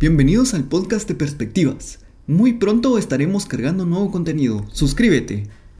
Bienvenidos al podcast de Perspectivas. Muy pronto estaremos cargando nuevo contenido. Suscríbete.